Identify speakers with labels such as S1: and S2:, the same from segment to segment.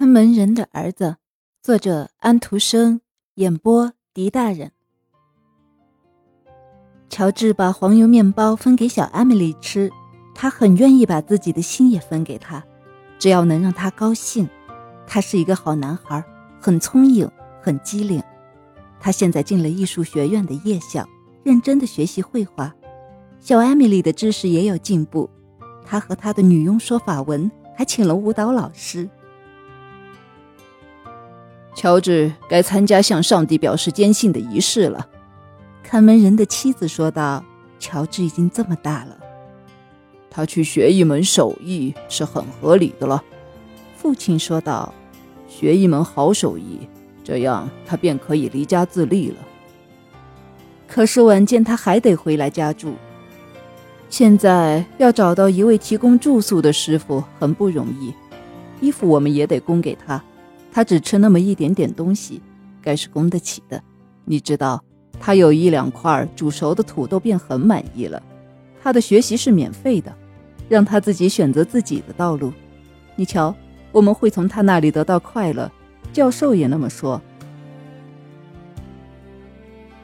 S1: 看门人的儿子，作者安徒生，演播狄大人。乔治把黄油面包分给小艾米丽吃，他很愿意把自己的心也分给她，只要能让她高兴。他是一个好男孩，很聪颖，很机灵。他现在进了艺术学院的夜校，认真的学习绘画。小艾米丽的知识也有进步，她和她的女佣说法文，还请了舞蹈老师。
S2: 乔治该参加向上帝表示坚信的仪式了，
S1: 看门人的妻子说道：“乔治已经这么大了，
S2: 他去学一门手艺是很合理的了。”
S1: 父亲说道：“
S2: 学一门好手艺，这样他便可以离家自立了。
S1: 可是晚间他还得回来家住。现在要找到一位提供住宿的师傅很不容易，衣服我们也得供给他。”他只吃那么一点点东西，该是供得起的。你知道，他有一两块煮熟的土豆便很满意了。他的学习是免费的，让他自己选择自己的道路。你瞧，我们会从他那里得到快乐。教授也那么说。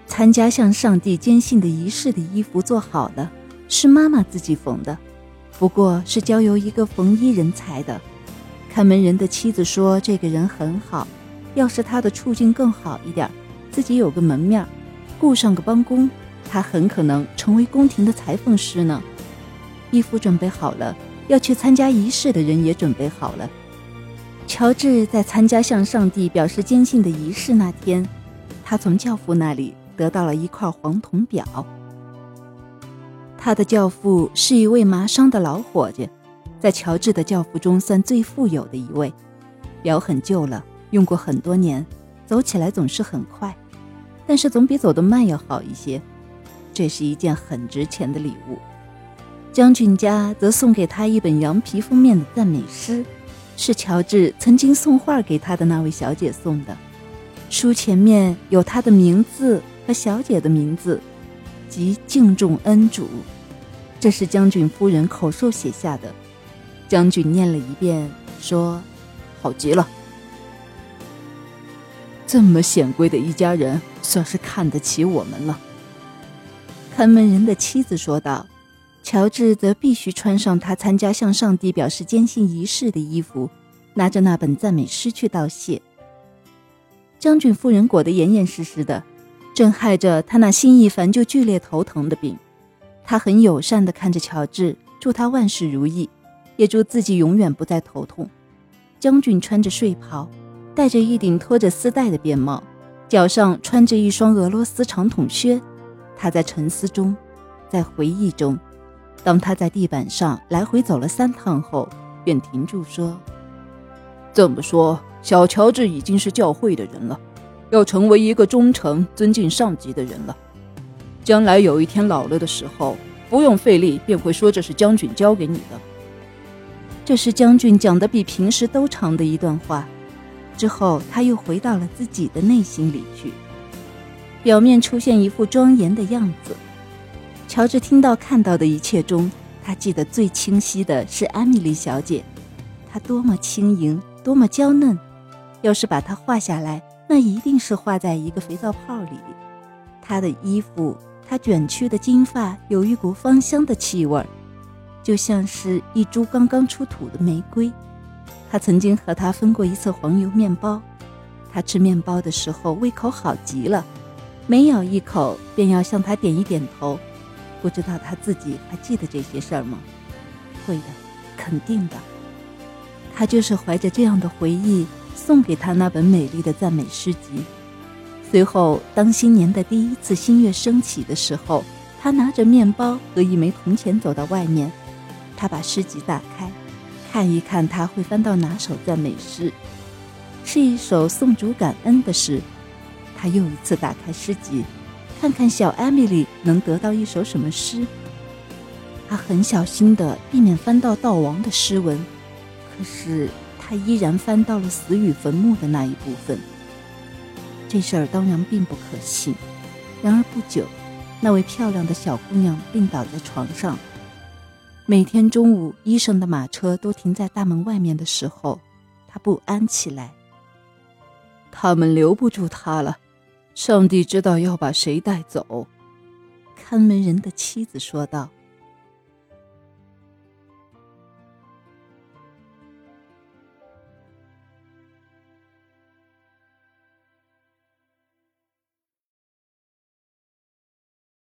S1: 参加向上帝坚信的仪式的衣服做好了，是妈妈自己缝的，不过是交由一个缝衣人裁的。看门人的妻子说：“这个人很好，要是他的处境更好一点，自己有个门面，雇上个帮工，他很可能成为宫廷的裁缝师呢。”衣服准备好了，要去参加仪式的人也准备好了。乔治在参加向上帝表示坚信的仪式那天，他从教父那里得到了一块黄铜表。他的教父是一位麻商的老伙计。在乔治的教父中算最富有的一位，表很旧了，用过很多年，走起来总是很快，但是总比走得慢要好一些。这是一件很值钱的礼物。将军家则送给他一本羊皮封面的赞美诗，是乔治曾经送画给他的那位小姐送的。书前面有他的名字和小姐的名字，即敬重恩主。这是将军夫人口授写下的。将军念了一遍，说：“
S2: 好极了，这么显贵的一家人，算是看得起我们了。”
S1: 看门人的妻子说道。乔治则必须穿上他参加向上帝表示坚信仪式的衣服，拿着那本赞美诗去道谢。将军夫人裹得严严实实的，正害着他那心一烦就剧烈头疼的病。他很友善地看着乔治，祝他万事如意。也祝自己永远不再头痛。将军穿着睡袍，戴着一顶拖着丝带的便帽，脚上穿着一双俄罗斯长筒靴。他在沉思中，在回忆中。当他在地板上来回走了三趟后，便停住说：“
S2: 这么说，小乔治已经是教会的人了，要成为一个忠诚、尊敬上级的人了。将来有一天老了的时候，不用费力便会说这是将军教给你的。”
S1: 这是将军讲的比平时都长的一段话，之后他又回到了自己的内心里去，表面出现一副庄严的样子。乔治听到看到的一切中，他记得最清晰的是艾米丽小姐，她多么轻盈，多么娇嫩。要是把她画下来，那一定是画在一个肥皂泡里。她的衣服，她卷曲的金发，有一股芳香的气味儿。就像是一株刚刚出土的玫瑰，他曾经和他分过一次黄油面包。他吃面包的时候胃口好极了，每咬一口便要向他点一点头。不知道他自己还记得这些事儿吗？会的，肯定的。他就是怀着这样的回忆送给他那本美丽的赞美诗集。随后，当新年的第一次新月升起的时候，他拿着面包和一枚铜钱走到外面。他把诗集打开，看一看他会翻到哪首赞美诗，是一首颂主感恩的诗。他又一次打开诗集，看看小艾米丽能得到一首什么诗。他很小心地避免翻到悼亡的诗文，可是他依然翻到了死与坟墓的那一部分。这事儿当然并不可信。然而不久，那位漂亮的小姑娘病倒在床上。每天中午，医生的马车都停在大门外面的时候，他他不安起来。
S2: 他们留不住他了，上帝知道要把谁带走。
S1: 看门人的妻子说道。